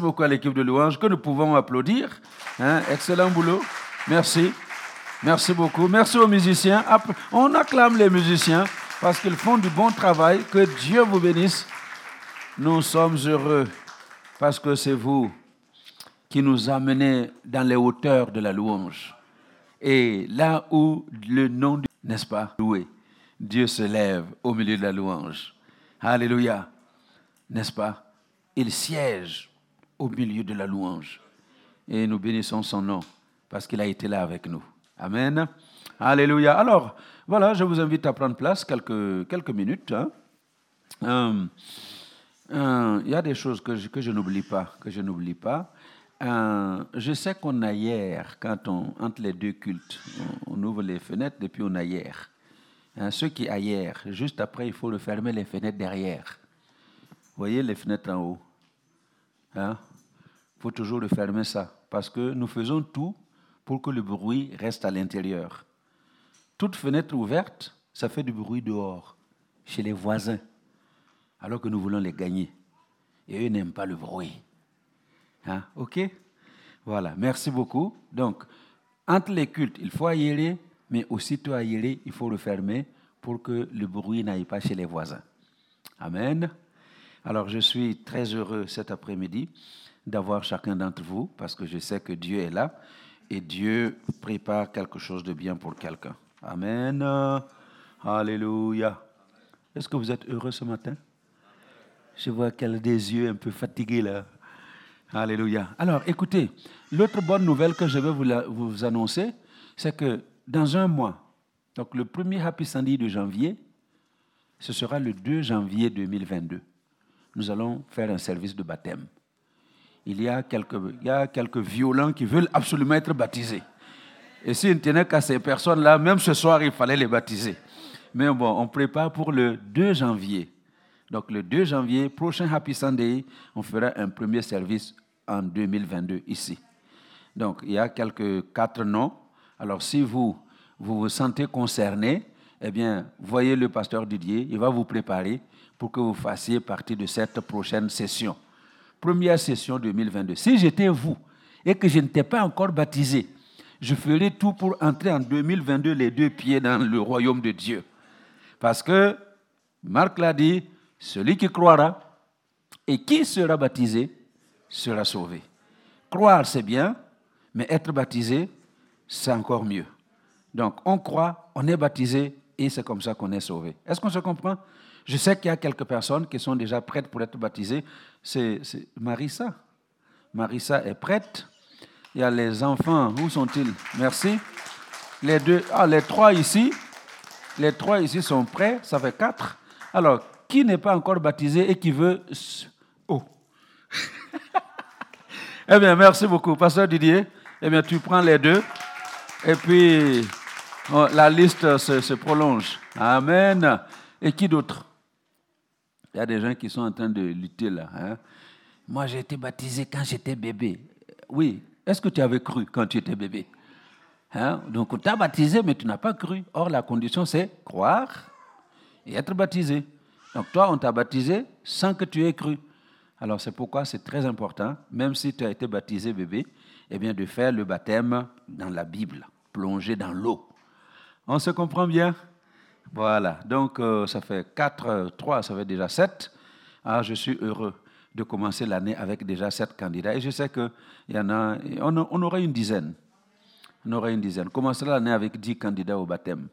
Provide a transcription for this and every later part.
beaucoup à l'équipe de louange que nous pouvons applaudir. Hein, excellent boulot. Merci. Merci beaucoup. Merci aux musiciens. On acclame les musiciens parce qu'ils font du bon travail. Que Dieu vous bénisse. Nous sommes heureux parce que c'est vous qui nous amenez dans les hauteurs de la louange. Et là où le nom, du... n'est-ce pas, loué, Dieu se lève au milieu de la louange. Alléluia. N'est-ce pas? Il siège au milieu de la louange. Et nous bénissons son nom parce qu'il a été là avec nous. Amen. Alléluia. Alors, voilà, je vous invite à prendre place quelques, quelques minutes. Hein. Euh, euh, il y a des choses que je, que je n'oublie pas, que je n'oublie pas. Euh, je sais qu'on a hier, quand on, entre les deux cultes, on, ouvre les fenêtres et puis on a hier. Hein, ceux qui hier, juste après, il faut le fermer les fenêtres derrière. Vous voyez les fenêtres en haut hein? Faut toujours le fermer ça, parce que nous faisons tout pour que le bruit reste à l'intérieur. Toute fenêtre ouverte, ça fait du bruit dehors, chez les voisins, alors que nous voulons les gagner. Et eux n'aiment pas le bruit. Hein? OK? Voilà, merci beaucoup. Donc, entre les cultes, il faut aérer, mais aussitôt aérer, il faut le fermer pour que le bruit n'aille pas chez les voisins. Amen. Alors, je suis très heureux cet après-midi d'avoir chacun d'entre vous parce que je sais que Dieu est là et Dieu prépare quelque chose de bien pour quelqu'un. Amen. Alléluia. Est-ce que vous êtes heureux ce matin? Je vois qu'elle a des yeux un peu fatigués là. Alléluia. Alors, écoutez, l'autre bonne nouvelle que je veux vous, vous annoncer, c'est que dans un mois, donc le premier Happy Sunday de janvier, ce sera le 2 janvier 2022. Nous allons faire un service de baptême. Il y a quelques, il y a quelques violents qui veulent absolument être baptisés. Et s'ils ne tenaient qu'à ces personnes-là, même ce soir, il fallait les baptiser. Mais bon, on prépare pour le 2 janvier. Donc le 2 janvier, prochain Happy Sunday, on fera un premier service en 2022 ici. Donc il y a quelques quatre noms. Alors si vous vous, vous sentez concerné, eh bien, voyez le pasteur Didier, il va vous préparer pour que vous fassiez partie de cette prochaine session. Première session 2022. Si j'étais vous et que je n'étais pas encore baptisé, je ferais tout pour entrer en 2022 les deux pieds dans le royaume de Dieu. Parce que Marc l'a dit, celui qui croira et qui sera baptisé sera sauvé. Croire, c'est bien, mais être baptisé, c'est encore mieux. Donc, on croit, on est baptisé et c'est comme ça qu'on est sauvé. Est-ce qu'on se comprend? Je sais qu'il y a quelques personnes qui sont déjà prêtes pour être baptisées. C'est Marissa. Marissa est prête. Il y a les enfants. Où sont-ils? Merci. Les deux, ah, les trois ici. Les trois ici sont prêts. Ça fait quatre. Alors, qui n'est pas encore baptisé et qui veut... Oh. eh bien, merci beaucoup. Pasteur Didier, eh bien, tu prends les deux. Et puis, la liste se, prolonge. Amen. Et qui d'autre? Il y a des gens qui sont en train de lutter là. Hein. Moi, j'ai été baptisé quand j'étais bébé. Oui. Est-ce que tu avais cru quand tu étais bébé? Hein? Donc, on t'a baptisé, mais tu n'as pas cru. Or, la condition, c'est croire et être baptisé. Donc toi, on t'a baptisé sans que tu aies cru. Alors c'est pourquoi c'est très important, même si tu as été baptisé bébé, eh bien de faire le baptême dans la Bible, plonger dans l'eau. On se comprend bien? Voilà, donc euh, ça fait 4, 3, euh, ça fait déjà 7. Ah, je suis heureux de commencer l'année avec déjà 7 candidats. Et je sais qu'il y en a, on, aurait une dizaine. On aurait une dizaine. Commencer l'année avec 10 candidats au baptême.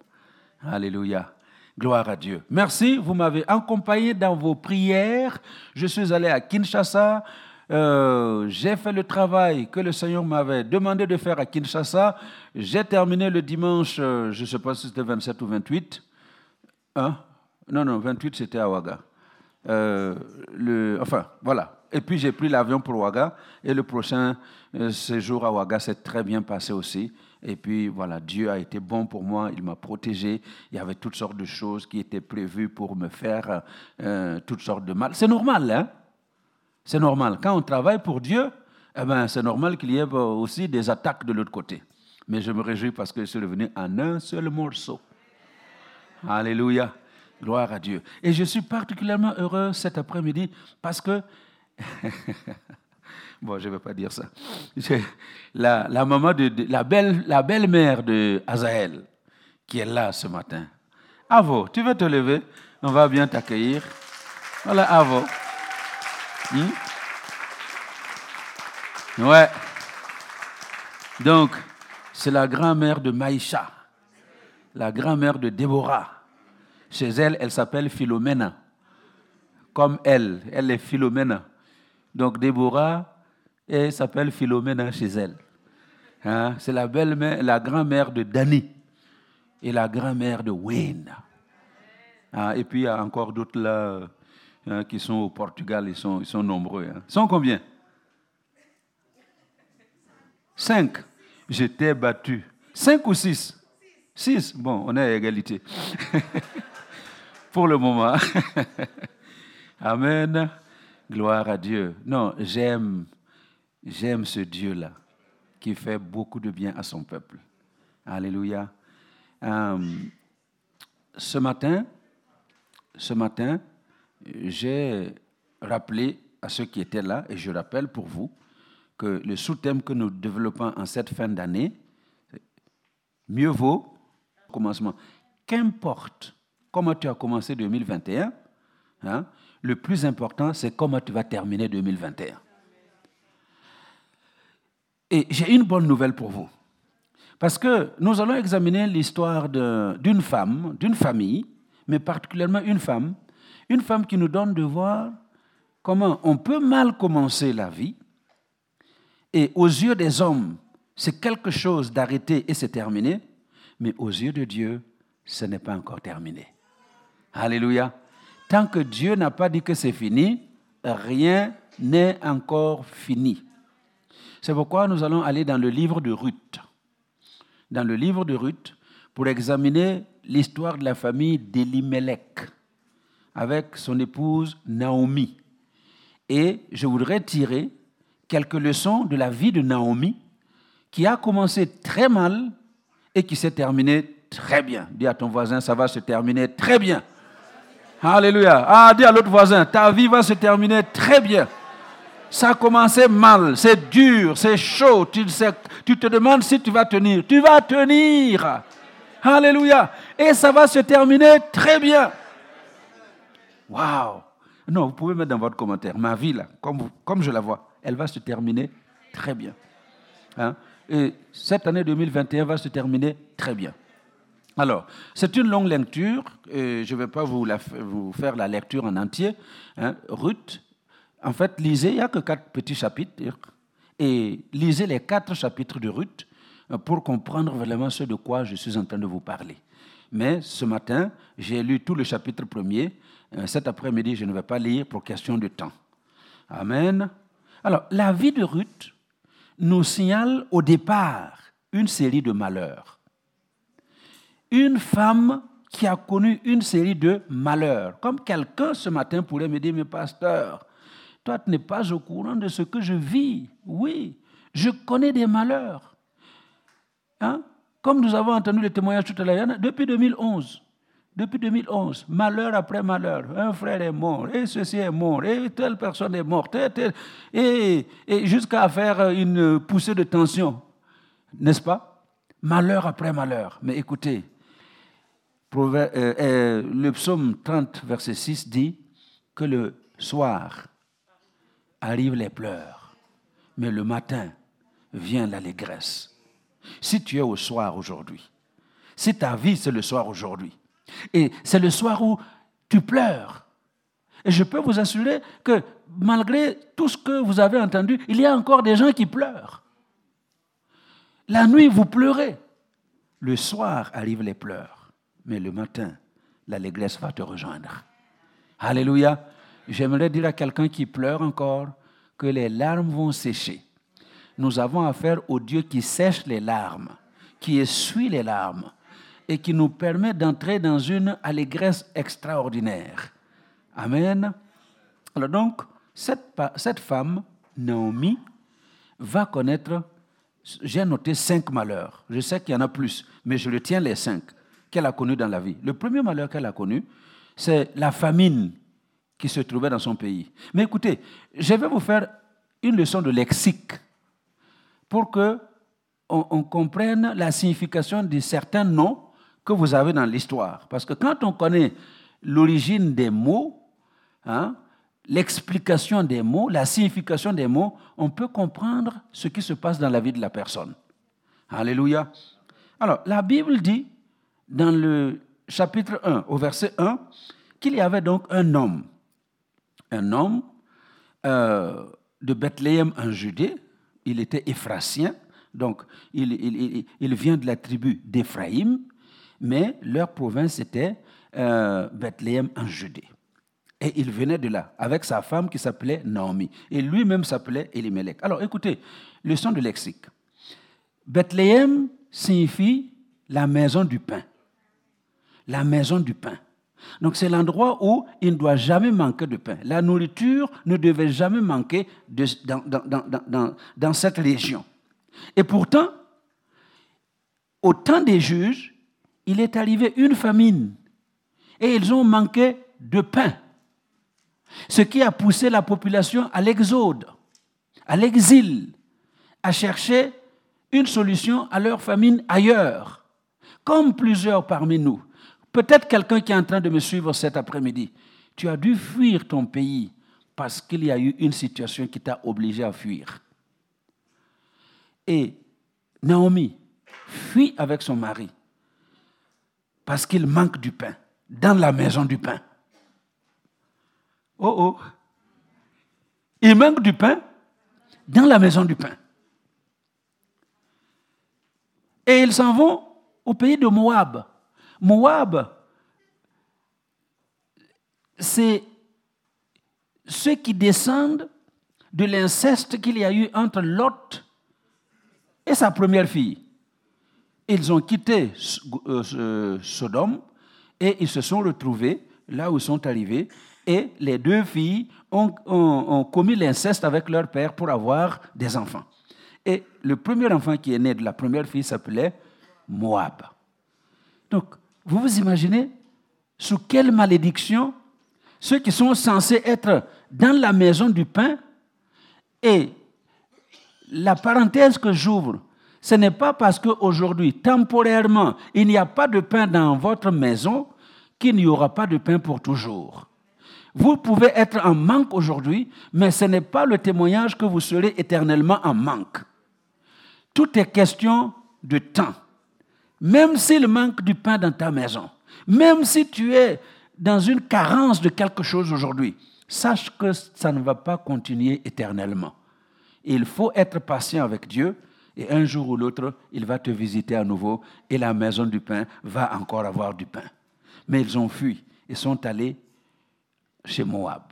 Alléluia. Gloire à Dieu. Merci, vous m'avez accompagné dans vos prières. Je suis allé à Kinshasa. Euh, j'ai fait le travail que le Seigneur m'avait demandé de faire à Kinshasa. J'ai terminé le dimanche, je ne sais pas si c'était 27 ou 28. Hein? Non, non, 28 c'était à Ouaga. Euh, enfin, voilà. Et puis j'ai pris l'avion pour Ouaga. Et le prochain séjour à Ouaga s'est très bien passé aussi. Et puis voilà, Dieu a été bon pour moi, il m'a protégé. Il y avait toutes sortes de choses qui étaient prévues pour me faire euh, toutes sortes de mal. C'est normal, hein? C'est normal. Quand on travaille pour Dieu, eh ben, c'est normal qu'il y ait aussi des attaques de l'autre côté. Mais je me réjouis parce que je suis revenu en un seul morceau. Alléluia. Gloire à Dieu. Et je suis particulièrement heureux cet après-midi parce que Bon, je ne vais pas dire ça. La, la maman de, la belle la belle-mère de Azaël qui est là ce matin. Avo, tu veux te lever? On va bien t'accueillir. Voilà, Avo. Hmm? Ouais. Donc, c'est la grand-mère de Maïcha, la grand-mère de Déborah. Chez elle, elle s'appelle Philomena. Comme elle, elle est Philomena. Donc Déborah, elle s'appelle Philomena chez elle. Hein? C'est la belle-mère, la grand-mère de Dani et la grand-mère de Wayne. Ah, et puis il y a encore d'autres là hein, qui sont au Portugal, ils sont, ils sont nombreux. Hein. Ils sont combien? Cinq. J'étais battu. Cinq ou six? Six. Bon, on est à égalité. Pour le moment. Amen. Gloire à Dieu. Non, j'aime, j'aime ce Dieu-là qui fait beaucoup de bien à son peuple. Alléluia. Euh, ce matin, ce matin, j'ai rappelé à ceux qui étaient là, et je rappelle pour vous, que le sous-thème que nous développons en cette fin d'année, mieux vaut commencement. Qu'importe comment tu as commencé 2021, hein, le plus important, c'est comment tu vas terminer 2021. Et j'ai une bonne nouvelle pour vous. Parce que nous allons examiner l'histoire d'une femme, d'une famille, mais particulièrement une femme, une femme qui nous donne de voir comment on peut mal commencer la vie, et aux yeux des hommes, c'est quelque chose d'arrêté et c'est terminé, mais aux yeux de Dieu, ce n'est pas encore terminé. Alléluia. Tant que Dieu n'a pas dit que c'est fini, rien n'est encore fini. C'est pourquoi nous allons aller dans le livre de Ruth. Dans le livre de Ruth, pour examiner l'histoire de la famille d'Elimelech avec son épouse Naomi. Et je voudrais tirer quelques leçons de la vie de Naomi qui a commencé très mal et qui s'est terminée très bien. Dis à ton voisin, ça va se terminer très bien. Alléluia. Ah, dis à l'autre voisin, ta vie va se terminer très bien. Ça a commencé mal, c'est dur, c'est chaud. Tu te demandes si tu vas tenir. Tu vas tenir. Alléluia. Et ça va se terminer très bien. Waouh. Non, vous pouvez mettre dans votre commentaire. Ma vie, là, comme, comme je la vois, elle va se terminer très bien. Hein? Et cette année 2021 va se terminer très bien. Alors, c'est une longue lecture, je ne vais pas vous, vous, faire la lecture en entier. Hein. Ruth, en fait, lisez, il n'y a que quatre petits chapitres, et lisez les quatre chapitres de Ruth euh, pour comprendre vraiment ce de quoi je suis en train de vous parler. Mais ce matin, j'ai lu tout le chapitre premier. Euh, cet après-midi, je ne vais pas lire pour question de temps. Amen. Alors, la vie de Ruth nous signale au départ une série de malheurs une femme qui a connu une série de malheurs. Comme quelqu'un ce matin pourrait me dire, mais pasteur, toi tu n'es pas au courant de ce que je vis. Oui, je connais des malheurs. Hein? Comme nous avons entendu le témoignage tout à l'heure, depuis 2011, depuis 2011, malheur après malheur, un frère est mort, et ceci est mort, et telle personne est morte, et, et jusqu'à faire une poussée de tension, n'est-ce pas? Malheur après malheur. Mais écoutez, euh, euh, le psaume 30, verset 6 dit que le soir arrivent les pleurs, mais le matin vient l'allégresse. Si tu es au soir aujourd'hui, si ta vie c'est le soir aujourd'hui, et c'est le soir où tu pleures, et je peux vous assurer que malgré tout ce que vous avez entendu, il y a encore des gens qui pleurent. La nuit, vous pleurez. Le soir arrivent les pleurs mais le matin, l'allégresse va te rejoindre. Alléluia. J'aimerais dire à quelqu'un qui pleure encore que les larmes vont sécher. Nous avons affaire au Dieu qui sèche les larmes, qui essuie les larmes et qui nous permet d'entrer dans une allégresse extraordinaire. Amen. Alors donc, cette, femme, Naomi, va connaître, j'ai noté cinq malheurs. Je sais qu'il y en a plus, mais je retiens les cinq qu'elle a connu dans la vie. Le premier malheur qu'elle a connu, c'est la famine qui se trouvait dans son pays. Mais écoutez, je vais vous faire une leçon de lexique pour que on, comprenne la signification de certains noms que vous avez dans l'histoire. Parce que quand on connaît l'origine des mots, hein, l'explication des mots, la signification des mots, on peut comprendre ce qui se passe dans la vie de la personne. Alléluia. Alors, la Bible dit dans le chapitre 1, au verset 1, qu'il y avait donc un homme, un homme euh, de Bethléem en Judée, il était éphrasien, donc il, il, vient de la tribu d'Éphraïm, mais leur province était euh, Bethléem en Judée. Et il venait de là, avec sa femme qui s'appelait Naomi. Et lui-même s'appelait Elimelech. Alors écoutez, leçon de lexique. Bethléem signifie la maison du pain. La maison du pain. Donc c'est l'endroit où il ne doit jamais manquer de pain. La nourriture ne devait jamais manquer dans, cette région. Et pourtant, au temps des juges, il est arrivé une famine et ils ont manqué de pain. Ce qui a poussé la population à l'exode, à l'exil, à chercher une solution à leur famine ailleurs, comme plusieurs parmi nous. Peut-être quelqu'un qui est en train de me suivre cet après-midi. Tu as dû fuir ton pays parce qu'il y a eu une situation qui t'a obligé à fuir. Et Naomi fuit avec son mari parce qu'il manque du pain dans la maison du pain. Oh oh. Il manque du pain dans la maison du pain. Et ils s'en vont au pays de Moab. Moab, c'est ceux qui descendent de l'inceste qu'il y a eu entre Lot et sa première fille. Ils ont quitté euh, Sodome et ils se sont retrouvés là où ils sont arrivés et les deux filles ont, ont commis l'inceste avec leur père pour avoir des enfants. Et le premier enfant qui est né de la première fille s'appelait Moab. Donc, vous vous imaginez sous quelle malédiction ceux qui sont censés être dans la maison du pain et la parenthèse que j'ouvre, ce n'est pas parce qu'aujourd'hui, temporairement, il n'y a pas de pain dans votre maison qu'il n'y aura pas de pain pour toujours. Vous pouvez être en manque aujourd'hui, mais ce n'est pas le témoignage que vous serez éternellement en manque. Tout est question de temps. Même s'il manque du pain dans ta maison, même si tu es dans une carence de quelque chose aujourd'hui, sache que ça ne va pas continuer éternellement. Il faut être patient avec Dieu et un jour ou l'autre, il va te visiter à nouveau et la maison du pain va encore avoir du pain. Mais ils ont fui et sont allés chez Moab.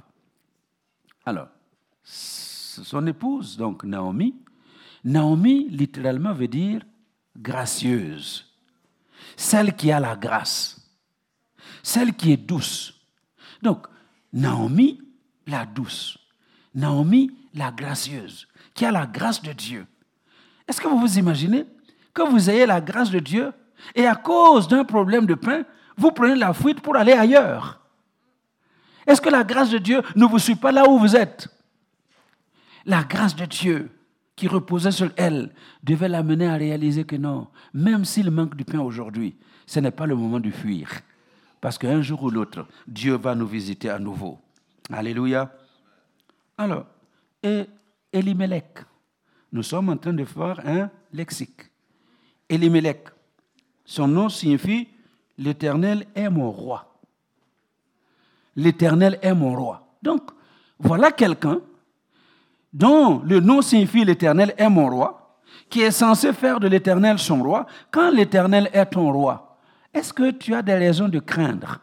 Alors, son épouse, donc Naomi, Naomi littéralement veut dire gracieuse celle qui a la grâce, celle qui est douce. Donc, Naomi, la douce. Naomi, la gracieuse, qui a la grâce de Dieu. Est-ce que vous vous imaginez que vous ayez la grâce de Dieu et à cause d'un problème de pain, vous prenez la fuite pour aller ailleurs? Est-ce que la grâce de Dieu ne vous suit pas là où vous êtes? La grâce de Dieu qui reposait sur elle devait l'amener à réaliser que non, même s'il manque du pain aujourd'hui, ce n'est pas le moment de fuir. Parce qu'un jour ou l'autre, Dieu va nous visiter à nouveau. Alléluia. Alors, et Elimelech, nous sommes en train de faire un lexique. Elimelech, son nom signifie L'Éternel est mon roi. L'Éternel est mon roi. Donc, voilà quelqu'un dont le nom signifie l'Éternel est mon roi, qui est censé faire de l'Éternel son roi, quand l'Éternel est ton roi, est-ce que tu as des raisons de craindre?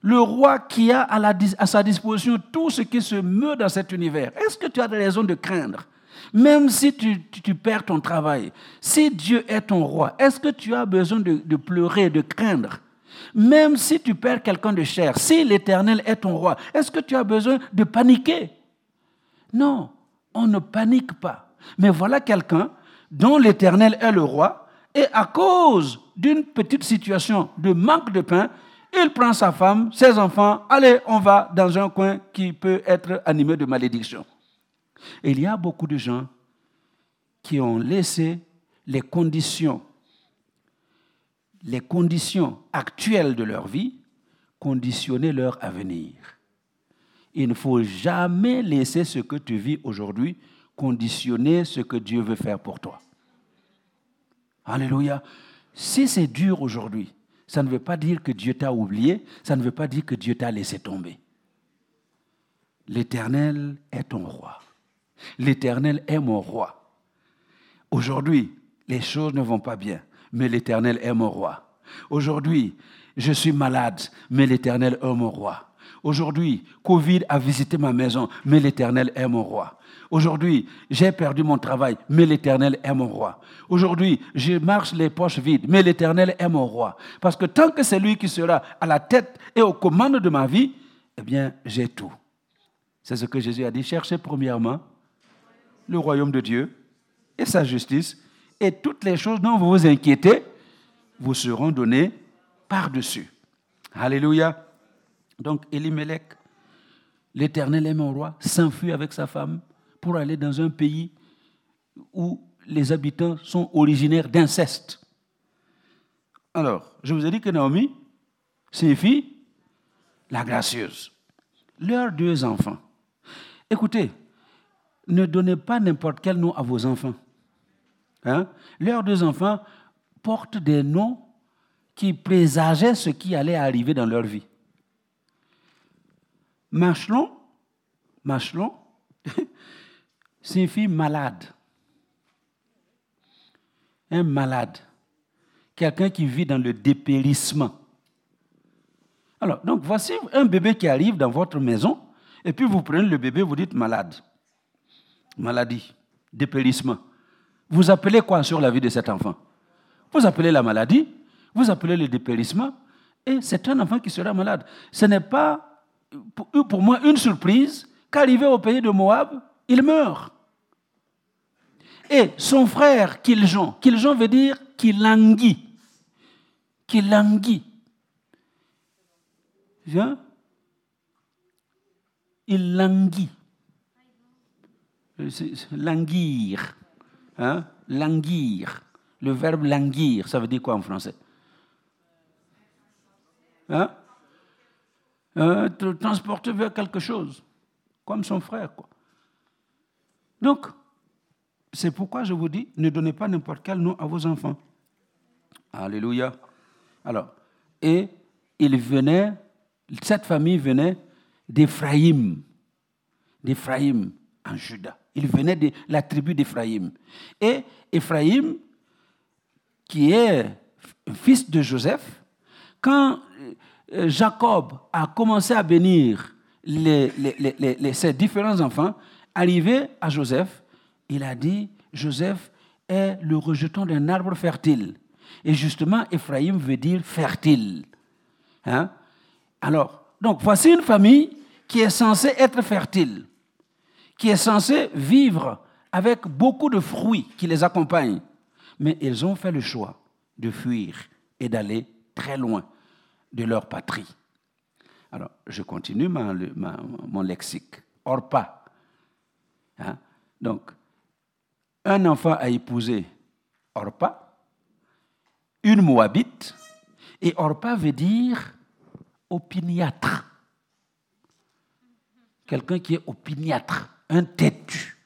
Le roi qui a à, sa disposition tout ce qui se meut dans cet univers, est-ce que tu as des raisons de craindre? Même si tu, perds ton travail, si Dieu est ton roi, est-ce que tu as besoin de, de pleurer, de craindre? Même si tu perds quelqu'un de cher, si l'Éternel est ton roi, est-ce que tu as besoin de paniquer? Non, on ne panique pas. Mais voilà quelqu'un dont l'Éternel est le roi, et à cause d'une petite situation de manque de pain, il prend sa femme, ses enfants, allez, on va dans un coin qui peut être animé de malédiction. Il y a beaucoup de gens qui ont laissé les conditions, les conditions actuelles de leur vie conditionner leur avenir. Il ne faut jamais laisser ce que tu vis aujourd'hui conditionner ce que Dieu veut faire pour toi. Alléluia. Si c'est dur aujourd'hui, ça ne veut pas dire que Dieu t'a oublié, ça ne veut pas dire que Dieu t'a laissé tomber. L'Éternel est ton roi. L'Éternel est mon roi. Aujourd'hui, les choses ne vont pas bien, mais l'Éternel est mon roi. Aujourd'hui, je suis malade, mais l'Éternel est mon roi. Aujourd'hui, Covid a visité ma maison, mais l'Éternel est mon roi. Aujourd'hui, j'ai perdu mon travail, mais l'Éternel est mon roi. Aujourd'hui, je marche les poches vides, mais l'Éternel est mon roi. Parce que tant que c'est lui qui sera à la tête et aux commandes de ma vie, eh bien, j'ai tout. C'est ce que Jésus a dit. Cherchez premièrement le royaume de Dieu et sa justice, et toutes les choses dont vous vous inquiétez vous seront données par-dessus. Alléluia. Donc Elimelech, l'Éternel est mon roi, s'enfuit avec sa femme pour aller dans un pays où les habitants sont originaires d'inceste. Alors, je vous ai dit que Naomi signifie la gracieuse. Leurs deux enfants. Écoutez, ne donnez pas n'importe quel nom à vos enfants. Hein? Leurs deux enfants portent des noms qui présageaient ce qui allait arriver dans leur vie. Machelon, Machelon signifie malade. Un malade. Quelqu'un qui vit dans le dépérissement. Alors, donc voici un bébé qui arrive dans votre maison, et puis vous prenez le bébé, vous dites malade. Maladie, dépérissement. Vous appelez quoi sur la vie de cet enfant? Vous appelez la maladie, vous appelez le dépérissement, et c'est un enfant qui sera malade. Ce n'est pas pour moi une surprise qu'arrivé au pays de Moab, il meurt. Et son frère Kiljon, Kiljon veut dire languit. Viens. Il languit. Languir. Hein? Languir. Le verbe languir, ça veut dire quoi en français? Hein? euh, transporter vers quelque chose, comme son frère. Quoi. Donc, c'est pourquoi je vous dis, ne donnez pas n'importe quel nom à vos enfants. Alléluia. Alors, et il venait, cette famille venait d'Éphraïm, d'Éphraïm en Juda. Il venait de la tribu d'Éphraïm. Et Éphraïm, qui est fils de Joseph, quand euh, Jacob a commencé à bénir ses différents enfants, arrivé à Joseph, il a dit, Joseph est le rejeton d'un arbre fertile. Et justement, Ephraim veut dire fertile. Hein? Alors, donc voici une famille qui est censée être fertile, qui est censée vivre avec beaucoup de fruits qui les accompagnent. Mais ils ont fait le choix de fuir et d'aller très loin de leur patrie. Alors, je continue mon lexique. Orpa. Hein? Donc, un enfant a épousé Orpa, une Moabite, et Orpa veut dire opiniâtre. Quelqu'un qui est opiniâtre, un têtu.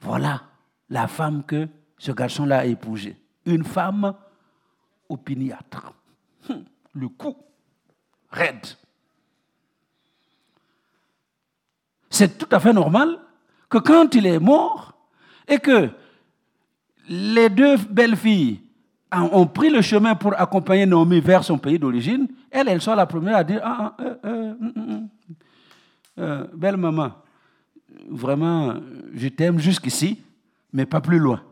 Voilà la femme que ce garçon-là a épousée une femme opiniâtre. Hum, le coup, raide. C'est tout à fait normal que quand il est mort et que les deux belles filles ont pris le chemin pour accompagner Naomi vers son pays d'origine, elle, elle soit la première à dire Ah, ah euh, euh, hum, hum, euh, belle maman, vraiment, je t'aime jusqu'ici, mais pas plus loin.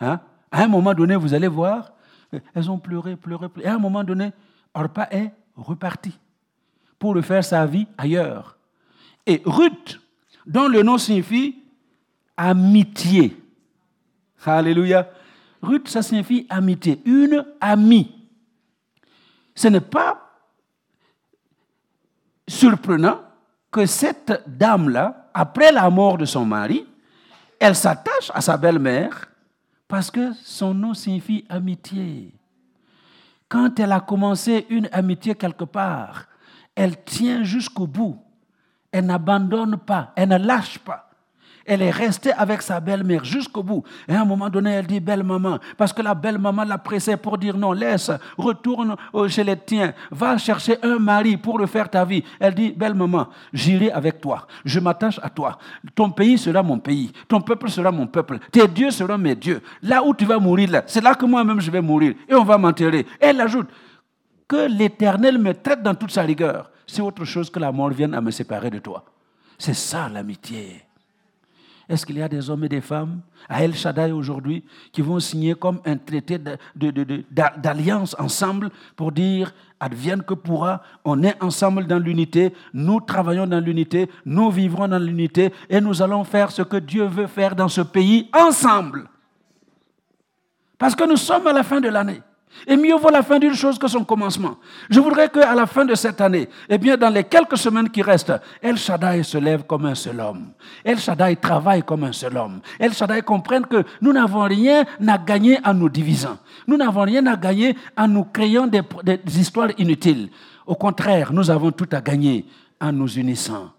Hein? À un moment donné, vous allez voir, elles ont pleuré, pleuré, pleuré. À un moment donné, Orpa est reparti pour le faire sa vie ailleurs. Et Ruth, dont le nom signifie amitié. Alléluia. Ruth, ça signifie amitié, une amie. Ce n'est pas surprenant que cette dame-là, après la mort de son mari, elle s'attache à sa belle-mère parce que son nom signifie amitié. Quand elle a commencé une amitié quelque part, elle tient jusqu'au bout. Elle n'abandonne pas, elle ne lâche pas. Elle est restée avec sa belle-mère jusqu'au bout. Et à un moment donné, elle dit belle maman, parce que la belle maman l'a pressée pour dire non, laisse, retourne chez les tiens, va chercher un mari pour le faire ta vie. Elle dit belle maman, j'irai avec toi, je m'attache à toi. Ton pays sera mon pays, ton peuple sera mon peuple, tes dieux seront mes dieux. Là où tu vas mourir, c'est là que moi-même je vais mourir et on va m'enterrer. Elle ajoute que l'Éternel me traite dans toute sa rigueur. C'est autre chose que la mort vienne à me séparer de toi. C'est ça l'amitié. Est-ce qu'il y a des hommes et des femmes à El Shaddai aujourd'hui qui vont signer comme un traité d'alliance ensemble pour dire advienne que pourra, on est ensemble dans l'unité, nous travaillons dans l'unité, nous vivrons dans l'unité et nous allons faire ce que Dieu veut faire dans ce pays ensemble. Parce que nous sommes à la fin de l'année. Et mieux vaut la fin d'une chose que son commencement. Je voudrais qu'à la fin de cette année, eh bien, dans les quelques semaines qui restent, El Shaddai se lève comme un seul homme. El Shaddai travaille comme un seul homme. El Shaddai comprenne que nous n'avons rien à gagner en nous divisant. Nous n'avons rien à gagner en nous créant des, des histoires inutiles. Au contraire, nous avons tout à gagner en nous unissant,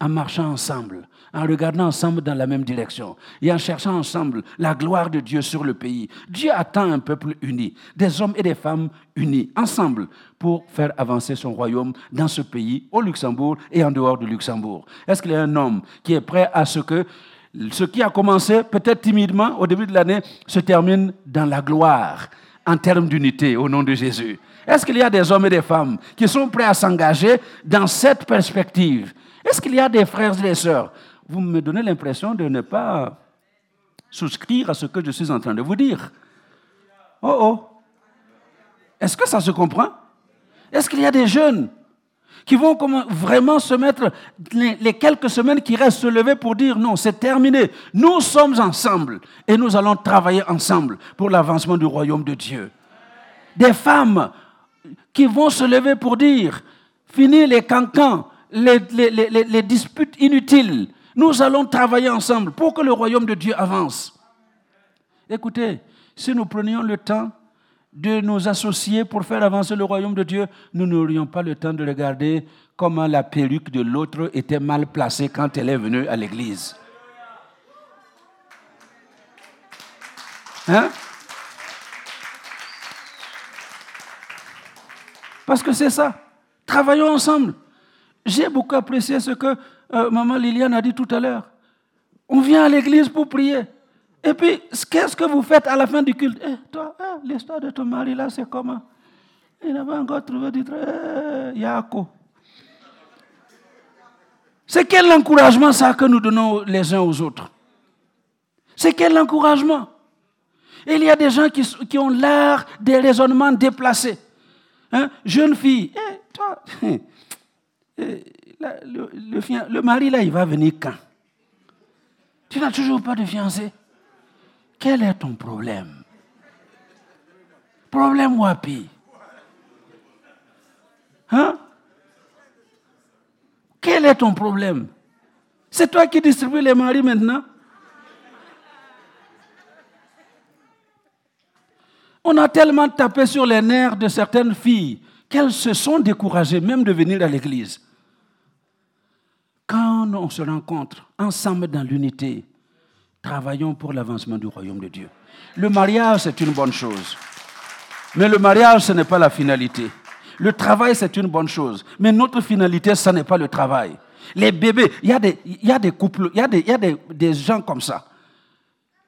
en marchant ensemble, en regardant ensemble dans la même direction et en cherchant ensemble la gloire de Dieu sur le pays. Dieu attend un peuple uni, des hommes et des femmes unis, ensemble, pour faire avancer son royaume dans ce pays, au Luxembourg et en dehors du Luxembourg. Est-ce qu'il y a un homme qui est prêt à ce que ce qui a commencé peut-être timidement au début de l'année se termine dans la gloire en termes d'unité au nom de Jésus? Est-ce qu'il y a des hommes et des femmes qui sont prêts à s'engager dans cette perspective? Est-ce qu'il y a des frères et des sœurs vous me donnez l'impression de ne pas souscrire à ce que je suis en train de vous dire. Oh oh. Est-ce que ça se comprend? Est-ce qu'il y a des jeunes qui vont vraiment se mettre les, quelques semaines qui restent se lever pour dire non, c'est terminé. Nous sommes ensemble et nous allons travailler ensemble pour l'avancement du royaume de Dieu. Des femmes qui vont se lever pour dire fini les cancans, les, les disputes inutiles, nous allons travailler ensemble pour que le royaume de Dieu avance. Écoutez, si nous prenions le temps de nous associer pour faire avancer le royaume de Dieu, nous n'aurions pas le temps de regarder comment la perruque de l'autre était mal placée quand elle est venue à l'église. Hein? Parce que c'est ça. Travaillons ensemble. J'ai beaucoup apprécié ce que euh, maman Liliane a dit tout à l'heure. On vient à l'église pour prier. Et puis, qu'est-ce que vous faites à la fin du culte? Eh, Toi, eh, l'histoire de ton mari là, c'est comment? Il n'a pas encore trouvé du travail. Eh, Yako. C'est quel encouragement ça que nous donnons les uns aux autres? C'est quel encouragement? Il y a des gens qui, ont l'art des raisonnements déplacés. Hein? Jeune fille, eh, toi, le, mari, là, il va venir quand? Tu n'as toujours pas de fiancé. Quel est ton problème? Problème wapi Hein? Quel est ton problème? C'est toi qui distribues les maris maintenant? On a tellement tapé sur les nerfs de certaines filles qu'elles se sont découragées même de venir à l'église. On se rencontre ensemble dans l'unité, travaillons pour l'avancement du royaume de Dieu. Le mariage, c'est une bonne chose. Mais le mariage, ce n'est pas la finalité. Le travail, c'est une bonne chose. Mais notre finalité, ce n'est pas le travail. Les bébés, il y a des, couples, il y a, des, il y a des, des gens comme ça.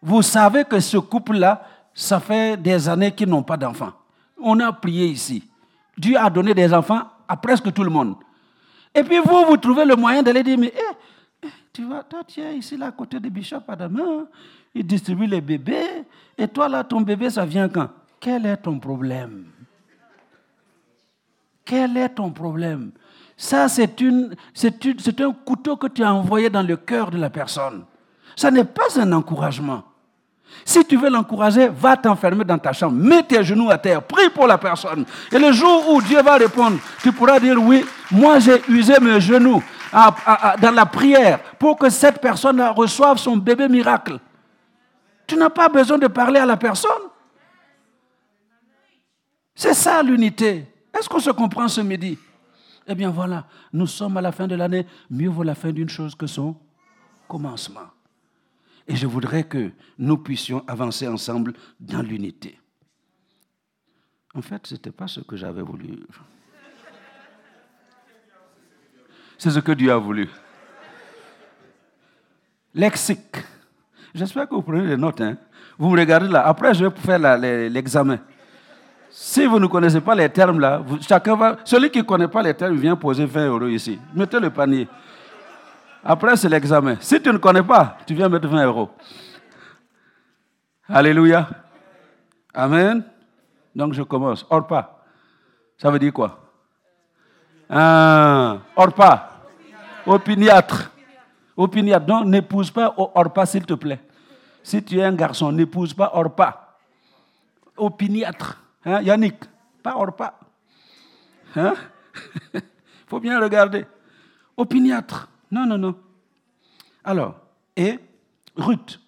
Vous savez que ce couple-là, ça fait des années qu'ils n'ont pas d'enfants. On a prié ici. Dieu a donné des enfants à presque tout le monde. Et puis vous, vous trouvez le moyen d'aller dire, mais eh, eh, tu vois, toi, tu ici, là, à côté de Bishop Adama, il distribue les bébés, et toi, là, ton bébé, ça vient quand? Quel est ton problème? Quel est ton problème? Ça, c'est, c'est un couteau que tu as envoyé dans le cœur de la personne. Ça n'est pas un encouragement. Si tu veux l'encourager, va t'enfermer dans ta chambre, mets tes genoux à terre, prie pour la personne. Et le jour où Dieu va répondre, tu pourras dire oui, moi j'ai usé mes genoux dans la prière pour que cette personne reçoive son bébé miracle. Tu n'as pas besoin de parler à la personne. C'est ça l'unité. Est-ce qu'on se comprend ce midi? Eh bien voilà, nous sommes à la fin de l'année. Mieux vaut la fin d'une chose que son commencement. Et je voudrais que nous puissions avancer ensemble dans l'unité. En fait, ce n'était pas ce que j'avais voulu. C'est ce que Dieu a voulu. Lexique. J'espère que vous prenez des notes. Hein. Vous me regardez là. Après, je vais faire l'examen. Si vous ne connaissez pas les termes là, chacun va. Celui qui ne connaît pas les termes vient poser 20 euros ici. Mettez le panier. Après, c'est l'examen. Si tu ne connais pas, tu viens mettre 20 euros. Alléluia. Amen. Donc je commence. Orpa. Ça veut dire quoi? Ah, Orpa. Opiniâtre. Opiniâtre. Donc n'épouse pas Orpa, s'il te plaît. Si tu es un garçon, n'épouse pas Orpa. Opiniâtre. Hein, Yannick, pas Orpa. Il hein? faut bien regarder. Opiniâtre. Non, non, non. Alors, et Ruth?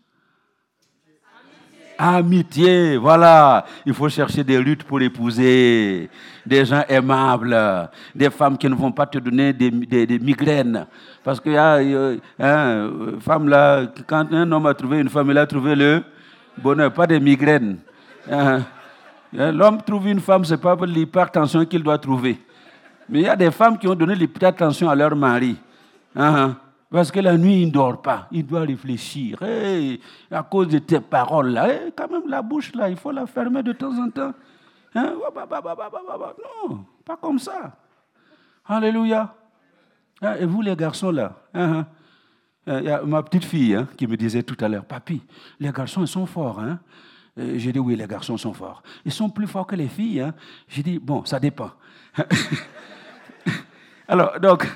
Amitié, voilà. Il faut chercher des luttes pour épouser, des gens aimables, des femmes qui ne vont pas te donner des, migraines. Parce qu'il y a hein, femme là, quand un homme a trouvé une femme, il a trouvé le bonheur, pas des migraines. Hein. Hein, l'homme trouve une femme, ce n'est pas l'hypertension qu'il doit trouver. Mais il y a des femmes qui ont donné l'hypertension à leur mari. Parce que la nuit, il ne dort pas. Il doit réfléchir. à cause de tes paroles, là, quand même, la bouche, là, il faut la fermer de temps en temps. Hein? Non, pas comme ça. Alléluia. Hein, et vous, les garçons, là, hein, il y a ma petite fille qui me disait tout à l'heure, Papi, les garçons, ils sont forts. J'ai dit, oui, les garçons sont forts. Ils sont plus forts que les filles. J'ai dit, bon, ça dépend. Alors, donc,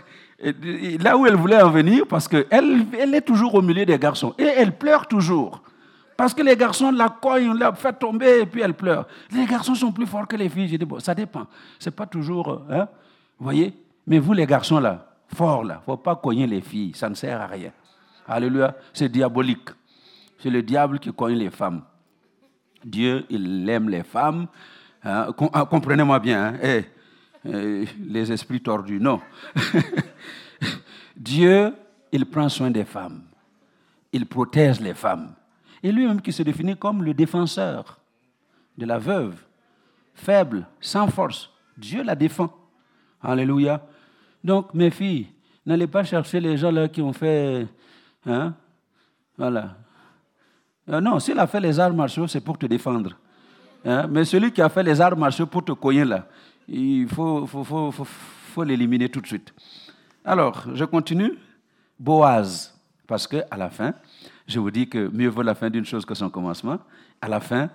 là où elle voulait en venir, parce qu'elle elle est toujours au milieu des garçons. Et elle pleure toujours. Parce que les garçons la cognent, la fait tomber et puis elle pleure. Les garçons sont plus forts que les filles. J'ai dit, bon, ça dépend. C'est pas toujours. Hein, vous voyez Mais vous, les garçons, là, forts, là, faut pas cogner les filles. Ça ne sert à rien. Alléluia. C'est diabolique. C'est le diable qui cogne les femmes. Dieu, il aime les femmes. Hein, ah, comprenez-moi bien. Hein, eh, les esprits tordus, non. Dieu, il prend soin des femmes. Il protège les femmes. Et lui-même qui se définit comme le défenseur de la veuve, faible, sans force. Dieu la défend. Alléluia. Donc, mes filles, n'allez pas chercher les gens qui ont fait. Hein, voilà. Euh, non, s'il a fait les arts martiaux, c'est pour te défendre. Hein, mais celui qui a fait les arts martiaux pour te cogner là, il faut, faut, faut, faut l'éliminer tout de suite. Alors, je continue. Boaz, parce que à la fin, je vous dis que mieux vaut la fin d'une chose que son commencement. À la fin,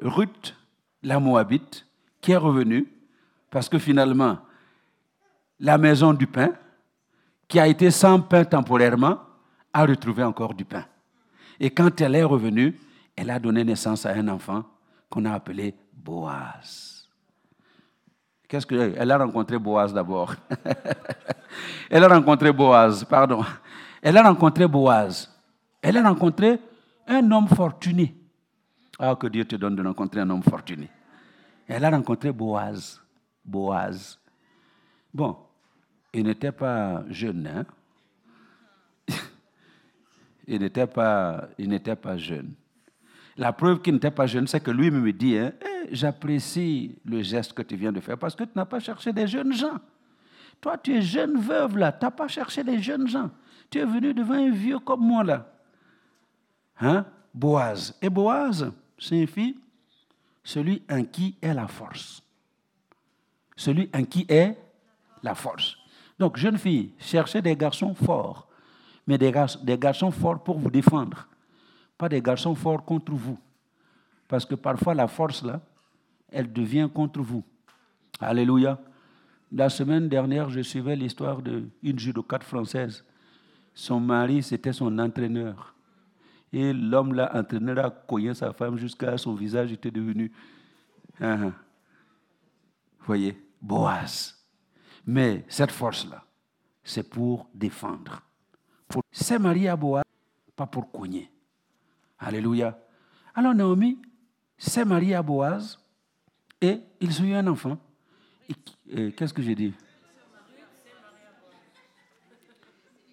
Ruth, la Moabite, qui est revenue, parce que finalement, la maison du pain, qui a été sans pain temporairement, a retrouvé encore du pain. Et quand elle est revenue, elle a donné naissance à un enfant qu'on a appelé Boaz. Qu'est-ce que elle a rencontré Boaz d'abord Elle a rencontré Boaz, pardon. Elle a rencontré Boaz. Elle a rencontré un homme fortuné. Ah, que Dieu te donne de rencontrer un homme fortuné. Elle a rencontré Boaz. Boaz. Bon, il n'était pas jeune, hein? il n'était pas, il n'était pas jeune. La preuve qu'il n'était pas jeune, c'est que lui me dit, hein, eh, j'apprécie le geste que tu viens de faire parce que tu n'as pas cherché des jeunes gens. Toi, tu es jeune veuve là, tu n'as pas cherché des jeunes gens. Tu es venu devant un vieux comme moi là. Hein? Boaz. Et Boaz signifie celui en qui est la force. Celui en qui est la force. Donc, jeune fille, cherchez des garçons forts, mais des garçons forts pour vous défendre pas des garçons forts contre vous. Parce que parfois la force, là, elle devient contre vous. Alléluia. La semaine dernière, je suivais l'histoire d'une judocate française. Son mari, c'était son entraîneur. Et l'homme là, entraîneur, a cogné sa femme jusqu'à son visage était devenu. Hein, hein. Vous voyez, Boaz. Mais cette force-là, c'est pour défendre. C'est marié à Boaz, pas pour cogner. Alléluia. Alors Naomi s'est mariée à Boaz et ils ont eu un enfant. Qu'est-ce que j'ai dit?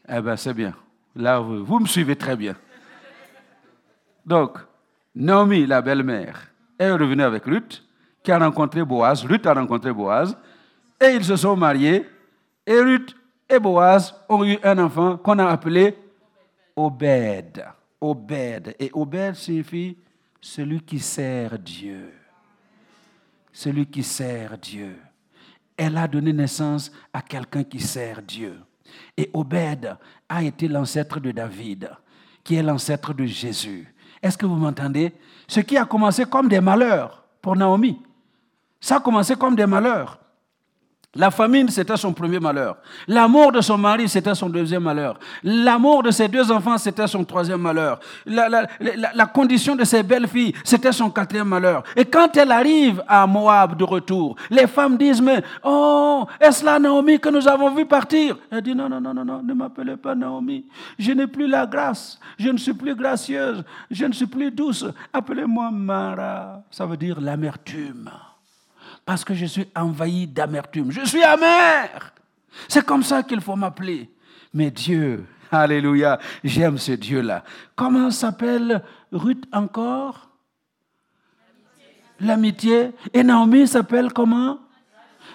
Eh bien, c'est bien. Là, vous, me suivez très bien. Donc, Naomi, la belle-mère, est revenue avec Ruth, qui a rencontré Boaz. Ruth a rencontré Boaz. Et ils se sont mariés. Et Ruth et Boaz ont eu un enfant qu'on a appelé Obed. Obed. Et Obed signifie celui qui sert Dieu. Celui qui sert Dieu. Elle a donné naissance à quelqu'un qui sert Dieu. Et Obed a été l'ancêtre de David, qui est l'ancêtre de Jésus. Est-ce que vous m'entendez? Ce qui a commencé comme des malheurs pour Naomi. Ça a commencé comme des malheurs. La famine, c'était son premier malheur. La mort de son mari, c'était son deuxième malheur. La mort de ses deux enfants, c'était son troisième malheur. La, condition de ses belles-filles, c'était son quatrième malheur. Et quand elle arrive à Moab de retour, les femmes disent, mais, oh, est-ce la Naomi que nous avons vu partir? Elle dit, non, non, non, non, non, ne m'appelez pas Naomi. Je n'ai plus la grâce. Je ne suis plus gracieuse. Je ne suis plus douce. Appelez-moi Mara. Ça veut dire l'amertume parce que je suis envahi d'amertume. Je suis amer. C'est comme ça qu'il faut m'appeler. Mais Dieu, alléluia, j'aime ce Dieu-là. Comment s'appelle Ruth encore? L'amitié. Et Naomi s'appelle comment?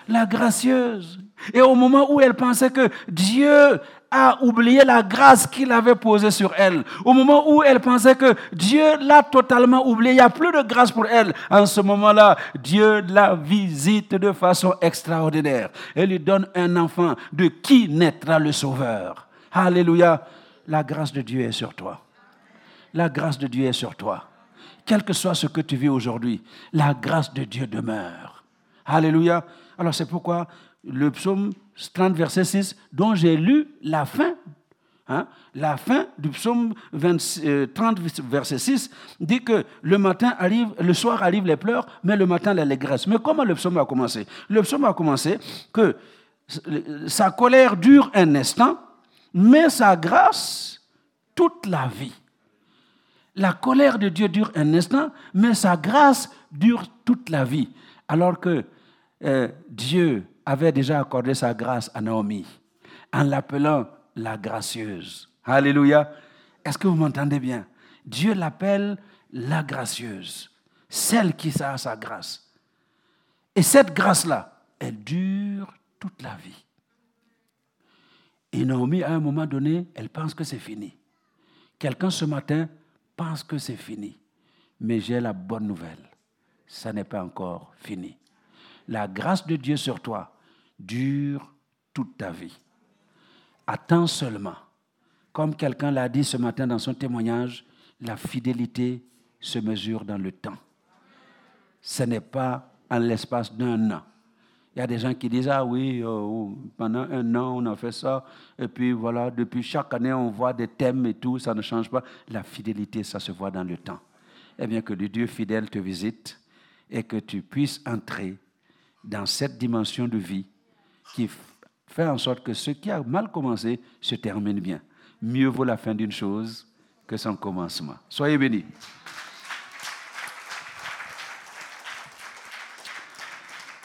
La gracieuse. Et au moment où elle pensait que Dieu a oublié la grâce qu'il avait posée sur elle. Au moment où elle pensait que Dieu l'a totalement oublié, il n'y a plus de grâce pour elle. En ce moment-là, Dieu la visite de façon extraordinaire et lui donne un enfant de qui naîtra le Sauveur. Alléluia. La grâce de Dieu est sur toi. La grâce de Dieu est sur toi. Quel que soit ce que tu vis aujourd'hui, la grâce de Dieu demeure. Alléluia. Alors c'est pourquoi le psaume 30, verset 6, dont j'ai lu la fin. Hein, la fin du psaume 30, euh, verset 6, dit que le matin arrive, le soir arrivent les pleurs, mais le matin l'allégresse. Mais comment le psaume a commencé? Le psaume a commencé que sa colère dure un instant, mais sa grâce toute la vie. La colère de Dieu dure un instant, mais sa grâce dure toute la vie. Alors que euh, Dieu avait déjà accordé sa grâce à Naomi en l'appelant la gracieuse. Alléluia. Est-ce que vous m'entendez bien? Dieu l'appelle la gracieuse, celle qui a sa grâce. Et cette grâce-là, elle dure toute la vie. Et Naomi, à un moment donné, elle pense que c'est fini. Quelqu'un ce matin pense que c'est fini. Mais j'ai la bonne nouvelle. Ça n'est pas encore fini. La grâce de Dieu sur toi dure toute ta vie. Attends seulement. Comme quelqu'un l'a dit ce matin dans son témoignage, la fidélité se mesure dans le temps. Ce n'est pas en l'espace d'un an. Il y a des gens qui disent, ah oui, euh, pendant un an, on a fait ça, et puis voilà, depuis chaque année, on voit des thèmes et tout, ça ne change pas. La fidélité, ça se voit dans le temps. Eh bien, que le Dieu fidèle te visite et que tu puisses entrer dans cette dimension de vie qui fait en sorte que ce qui a mal commencé se termine bien. Mieux vaut la fin d'une chose que son commencement. Soyez bénis.